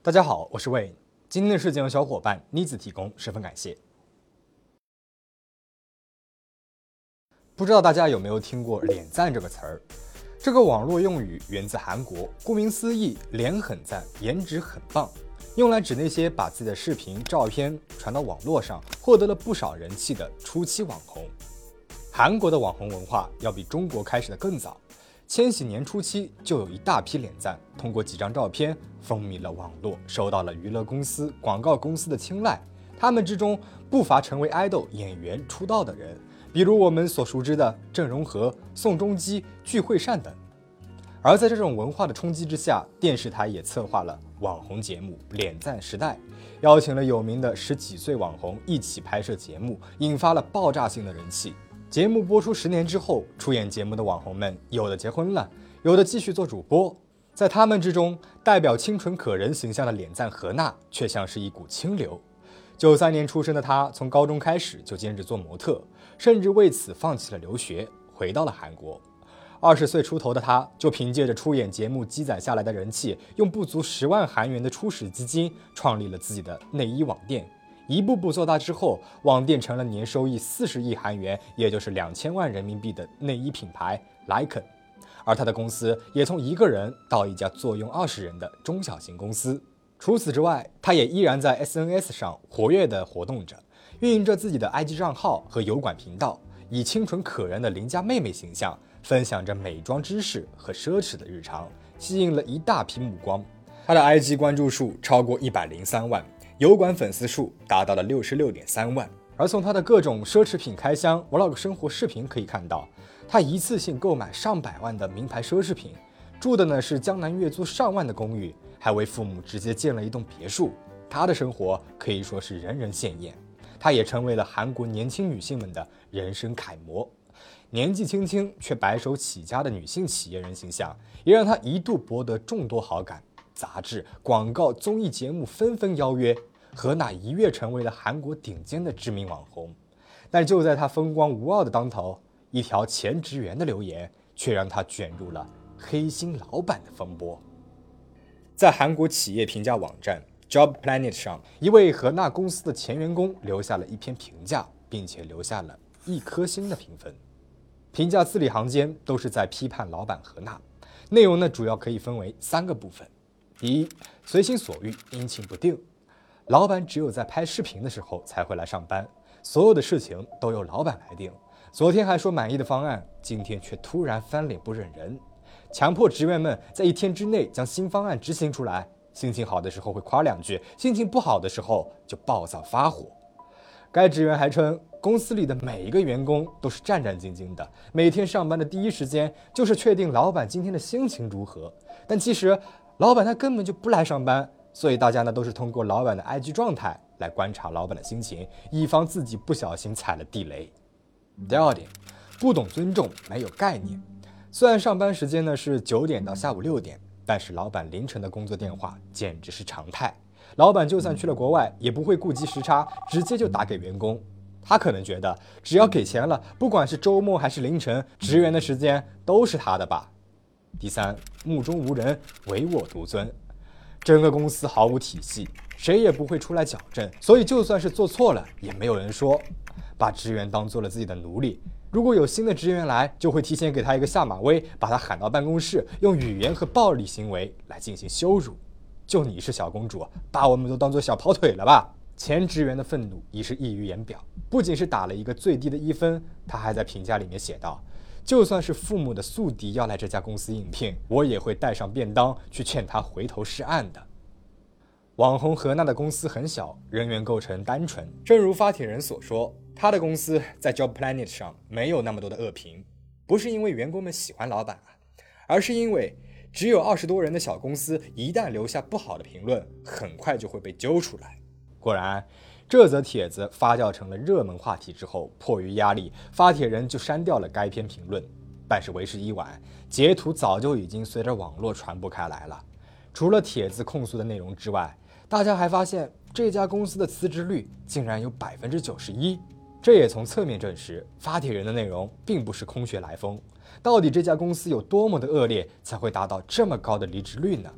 大家好，我是 Wayne。今天的事件由小伙伴妮子提供，十分感谢。不知道大家有没有听过“脸赞”这个词儿？这个网络用语源自韩国，顾名思义，脸很赞，颜值很棒，用来指那些把自己的视频、照片传到网络上，获得了不少人气的初期网红。韩国的网红文化要比中国开始的更早，千禧年初期就有一大批脸赞，通过几张照片风靡了网络，受到了娱乐公司、广告公司的青睐。他们之中不乏成为爱豆、演员出道的人。比如我们所熟知的郑容和、宋仲基、具惠善等，而在这种文化的冲击之下，电视台也策划了网红节目《脸赞时代》，邀请了有名的十几岁网红一起拍摄节目，引发了爆炸性的人气。节目播出十年之后，出演节目的网红们有的结婚了，有的继续做主播。在他们之中，代表清纯可人形象的脸赞何娜却像是一股清流。九三年出生的她，从高中开始就兼职做模特。甚至为此放弃了留学，回到了韩国。二十岁出头的她，就凭借着出演节目积攒下来的人气，用不足十万韩元的初始资金，创立了自己的内衣网店。一步步做大之后，网店成了年收益四十亿韩元，也就是两千万人民币的内衣品牌 Lycan。而他的公司也从一个人到一家坐拥二十人的中小型公司。除此之外，他也依然在 SNS 上活跃地活动着。运营着自己的 IG 账号和油管频道，以清纯可人的邻家妹妹形象，分享着美妆知识和奢侈的日常，吸引了一大批目光。他的 IG 关注数超过一百零三万，油管粉丝数达到了六十六点三万。而从她的各种奢侈品开箱 Vlog 生活视频可以看到，她一次性购买上百万的名牌奢侈品，住的呢是江南月租上万的公寓，还为父母直接建了一栋别墅。她的生活可以说是人人羡艳。她也成为了韩国年轻女性们的人生楷模，年纪轻轻却白手起家的女性企业人形象，也让她一度博得众多好感。杂志、广告、综艺节目纷纷邀约，何娜一跃成为了韩国顶尖的知名网红。但就在她风光无傲的当头，一条前职员的留言却让她卷入了黑心老板的风波。在韩国企业评价网站。Job Planet 上，一位何娜公司的前员工留下了一篇评价，并且留下了一颗星的评分。评价字里行间都是在批判老板何娜。内容呢，主要可以分为三个部分：第一，随心所欲，阴晴不定；老板只有在拍视频的时候才会来上班，所有的事情都由老板来定。昨天还说满意的方案，今天却突然翻脸不认人，强迫职员们在一天之内将新方案执行出来。心情好的时候会夸两句，心情不好的时候就暴躁发火。该职员还称，公司里的每一个员工都是战战兢兢的，每天上班的第一时间就是确定老板今天的心情如何。但其实老板他根本就不来上班，所以大家呢都是通过老板的 IG 状态来观察老板的心情，以防自己不小心踩了地雷。第二点，不懂尊重，没有概念。虽然上班时间呢是九点到下午六点。但是老板凌晨的工作电话简直是常态，老板就算去了国外，也不会顾及时差，直接就打给员工。他可能觉得只要给钱了，不管是周末还是凌晨，职员的时间都是他的吧。第三，目中无人，唯我独尊，整个公司毫无体系，谁也不会出来矫正，所以就算是做错了，也没有人说，把职员当做了自己的奴隶。如果有新的职员来，就会提前给他一个下马威，把他喊到办公室，用语言和暴力行为来进行羞辱。就你是小公主，把我们都当做小跑腿了吧？前职员的愤怒已是溢于言表，不仅是打了一个最低的一分，他还在评价里面写道：“就算是父母的宿敌要来这家公司应聘，我也会带上便当去劝他回头是岸的。”网红何娜的公司很小，人员构成单纯，正如发帖人所说。他的公司在 Job Planet 上没有那么多的恶评，不是因为员工们喜欢老板啊，而是因为只有二十多人的小公司，一旦留下不好的评论，很快就会被揪出来。果然，这则帖子发酵成了热门话题之后，迫于压力，发帖人就删掉了该篇评论。但是为时已晚，截图早就已经随着网络传播开来了。除了帖子控诉的内容之外，大家还发现这家公司的辞职率竟然有百分之九十一。这也从侧面证实发帖人的内容并不是空穴来风。到底这家公司有多么的恶劣，才会达到这么高的离职率呢？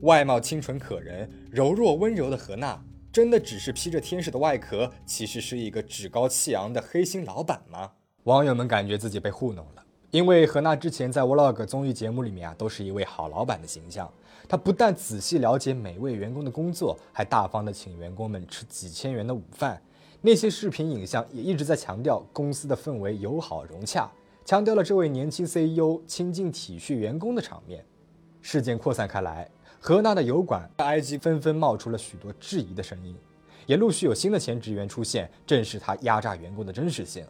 外貌清纯可人、柔弱温柔的何娜，真的只是披着天使的外壳，其实是一个趾高气扬的黑心老板吗？网友们感觉自己被糊弄了，因为何娜之前在 Vlog 综艺节目里面啊，都是一位好老板的形象。她不但仔细了解每位员工的工作，还大方的请员工们吃几千元的午饭。那些视频影像也一直在强调公司的氛围友好融洽，强调了这位年轻 CEO 亲近体恤员工的场面。事件扩散开来，何娜的油管、IG 纷纷冒出了许多质疑的声音，也陆续有新的前职员出现，证实他压榨员工的真实性。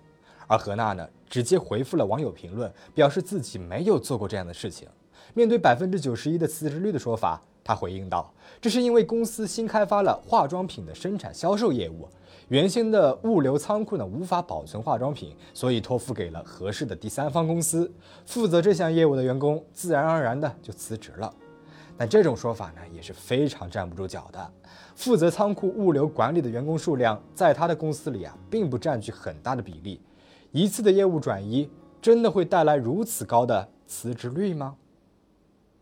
而何娜呢，直接回复了网友评论，表示自己没有做过这样的事情。面对百分之九十一的辞职率的说法，他回应道：“这是因为公司新开发了化妆品的生产销售业务。”原先的物流仓库呢无法保存化妆品，所以托付给了合适的第三方公司。负责这项业务的员工自然而然的就辞职了。但这种说法呢也是非常站不住脚的。负责仓库物流管理的员工数量在他的公司里啊并不占据很大的比例。一次的业务转移真的会带来如此高的辞职率吗？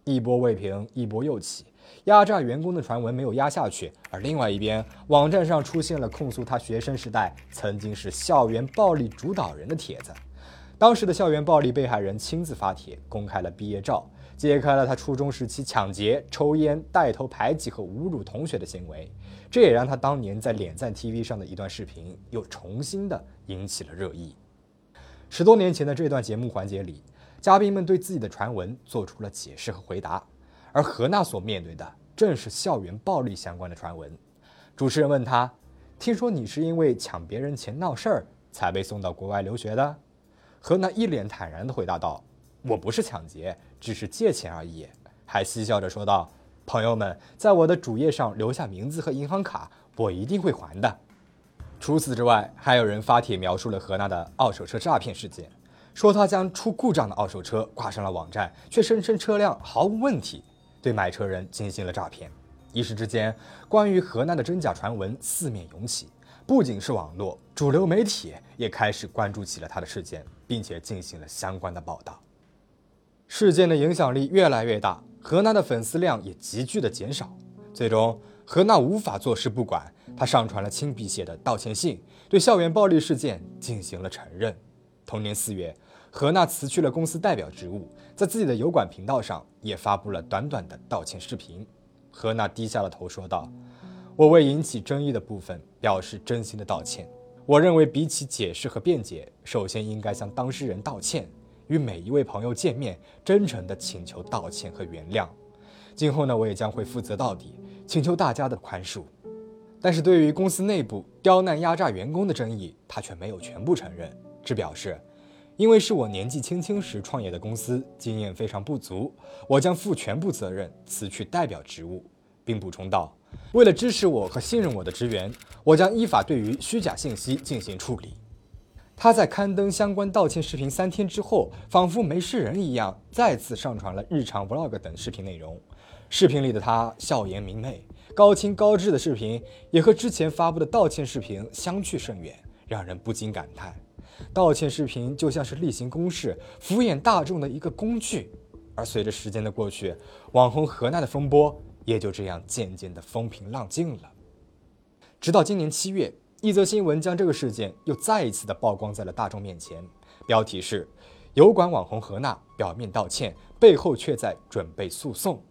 一波未平，一波又起。压榨员工的传闻没有压下去，而另外一边，网站上出现了控诉他学生时代曾经是校园暴力主导人的帖子。当时的校园暴力被害人亲自发帖，公开了毕业照，揭开了他初中时期抢劫、抽烟、带头排挤和侮辱同学的行为。这也让他当年在脸赞 TV 上的一段视频又重新的引起了热议。十多年前的这段节目环节里，嘉宾们对自己的传闻做出了解释和回答。而何娜所面对的正是校园暴力相关的传闻。主持人问他：“听说你是因为抢别人钱闹事儿才被送到国外留学的？”何娜一脸坦然地回答道：“我不是抢劫，只是借钱而已。”还嬉笑着说道：“朋友们在我的主页上留下名字和银行卡，我一定会还的。”除此之外，还有人发帖描述了何娜的二手车诈骗事件，说她将出故障的二手车挂上了网站，却声称车辆毫无问题。对买车人进行了诈骗，一时之间，关于河南的真假传闻四面涌起。不仅是网络，主流媒体也开始关注起了他的事件，并且进行了相关的报道。事件的影响力越来越大，何娜的粉丝量也急剧的减少。最终，何娜无法坐视不管，她上传了亲笔写的道歉信，对校园暴力事件进行了承认。同年四月。何娜辞去了公司代表职务，在自己的油管频道上也发布了短短的道歉视频。何娜低下了头，说道：“我为引起争议的部分表示真心的道歉。我认为，比起解释和辩解，首先应该向当事人道歉，与每一位朋友见面，真诚地请求道歉和原谅。今后呢，我也将会负责到底，请求大家的宽恕。但是对于公司内部刁难压榨员工的争议，他却没有全部承认，只表示。”因为是我年纪轻轻时创业的公司，经验非常不足，我将负全部责任，辞去代表职务，并补充道：“为了支持我和信任我的职员，我将依法对于虚假信息进行处理。”他在刊登相关道歉视频三天之后，仿佛没事人一样，再次上传了日常 vlog 等视频内容。视频里的他笑颜明媚、高清高质的视频，也和之前发布的道歉视频相去甚远，让人不禁感叹。道歉视频就像是例行公事、敷衍大众的一个工具，而随着时间的过去，网红何娜的风波也就这样渐渐的风平浪静了。直到今年七月，一则新闻将这个事件又再一次的曝光在了大众面前，标题是“油管网红何娜表面道歉，背后却在准备诉讼”。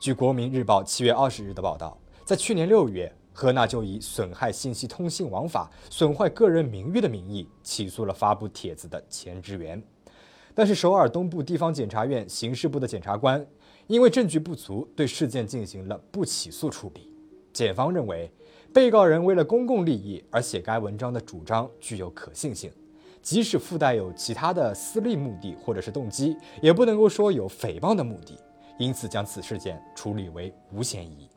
据国民日报七月二十日的报道，在去年六月。何娜就以损害信息通信王法、损坏个人名誉的名义起诉了发布帖子的前职员，但是首尔东部地方检察院刑事部的检察官因为证据不足，对事件进行了不起诉处理。检方认为，被告人为了公共利益而写该文章的主张具有可信性，即使附带有其他的私利目的或者是动机，也不能够说有诽谤的目的，因此将此事件处理为无嫌疑。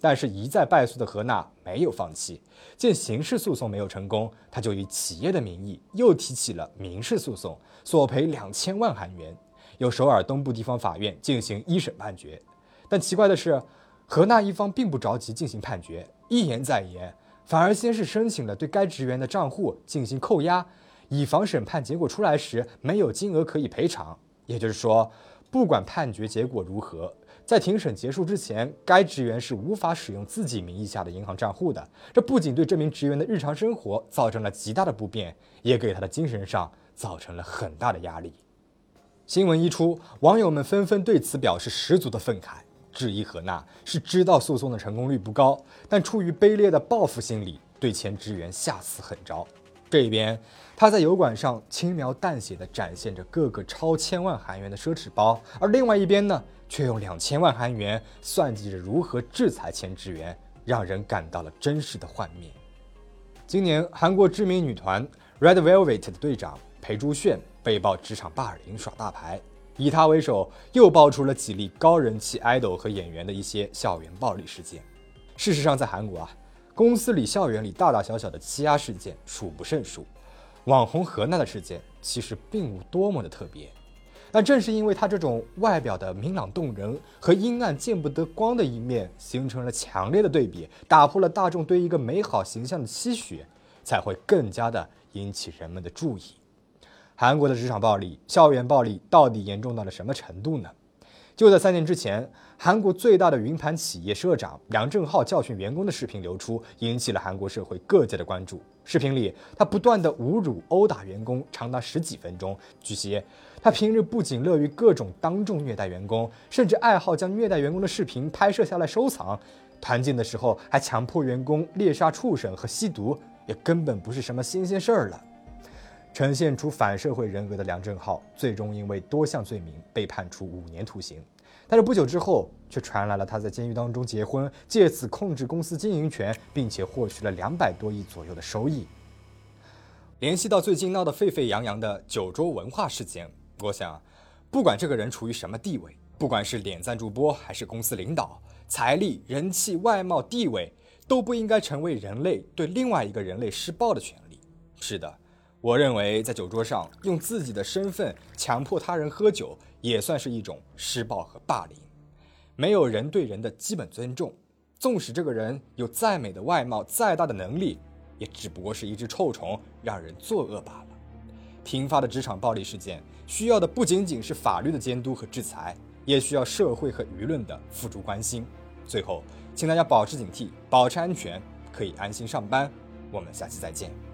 但是，一再败诉的何娜没有放弃。见刑事诉讼没有成功，他就以企业的名义又提起了民事诉讼，索赔两千万韩元，由首尔东部地方法院进行一审判决。但奇怪的是，何娜一方并不着急进行判决，一言再言，反而先是申请了对该职员的账户进行扣押，以防审判结果出来时没有金额可以赔偿。也就是说，不管判决结果如何，在庭审结束之前，该职员是无法使用自己名义下的银行账户的。这不仅对这名职员的日常生活造成了极大的不便，也给他的精神上造成了很大的压力。新闻一出，网友们纷纷对此表示十足的愤慨，质疑何娜是知道诉讼的成功率不高，但出于卑劣的报复心理，对前职员下此狠招。这一边，他在油管上轻描淡写地展现着各个超千万韩元的奢侈包，而另外一边呢，却用两千万韩元算计着如何制裁前职员，让人感到了真实的幻灭。今年，韩国知名女团 Red Velvet 的队长裴珠炫。被曝职场霸凌耍大牌，以他为首，又爆出了几例高人气 idol 和演员的一些校园暴力事件。事实上，在韩国啊，公司里、校园里大大小小的欺压事件数不胜数。网红何娜的事件其实并无多么的特别，但正是因为他这种外表的明朗动人和阴暗见不得光的一面形成了强烈的对比，打破了大众对一个美好形象的期许，才会更加的引起人们的注意。韩国的职场暴力、校园暴力到底严重到了什么程度呢？就在三年之前，韩国最大的云盘企业社长梁正浩教训员工的视频流出，引起了韩国社会各界的关注。视频里，他不断的侮辱、殴打员工，长达十几分钟。据悉，他平日不仅乐于各种当众虐待员工，甚至爱好将虐待员工的视频拍摄下来收藏。团建的时候，还强迫员工猎杀畜生和吸毒，也根本不是什么新鲜事儿了。呈现出反社会人格的梁振浩，最终因为多项罪名被判处五年徒刑。但是不久之后，却传来了他在监狱当中结婚，借此控制公司经营权，并且获取了两百多亿左右的收益。联系到最近闹得沸沸扬扬的酒桌文化事件，我想，不管这个人处于什么地位，不管是点赞主播还是公司领导，财力、人气、外貌、地位，都不应该成为人类对另外一个人类施暴的权利。是的。我认为，在酒桌上用自己的身份强迫他人喝酒，也算是一种施暴和霸凌。没有人对人的基本尊重，纵使这个人有再美的外貌、再大的能力，也只不过是一只臭虫，让人作恶罢了。频发的职场暴力事件，需要的不仅仅是法律的监督和制裁，也需要社会和舆论的付诸关心。最后，请大家保持警惕，保持安全，可以安心上班。我们下期再见。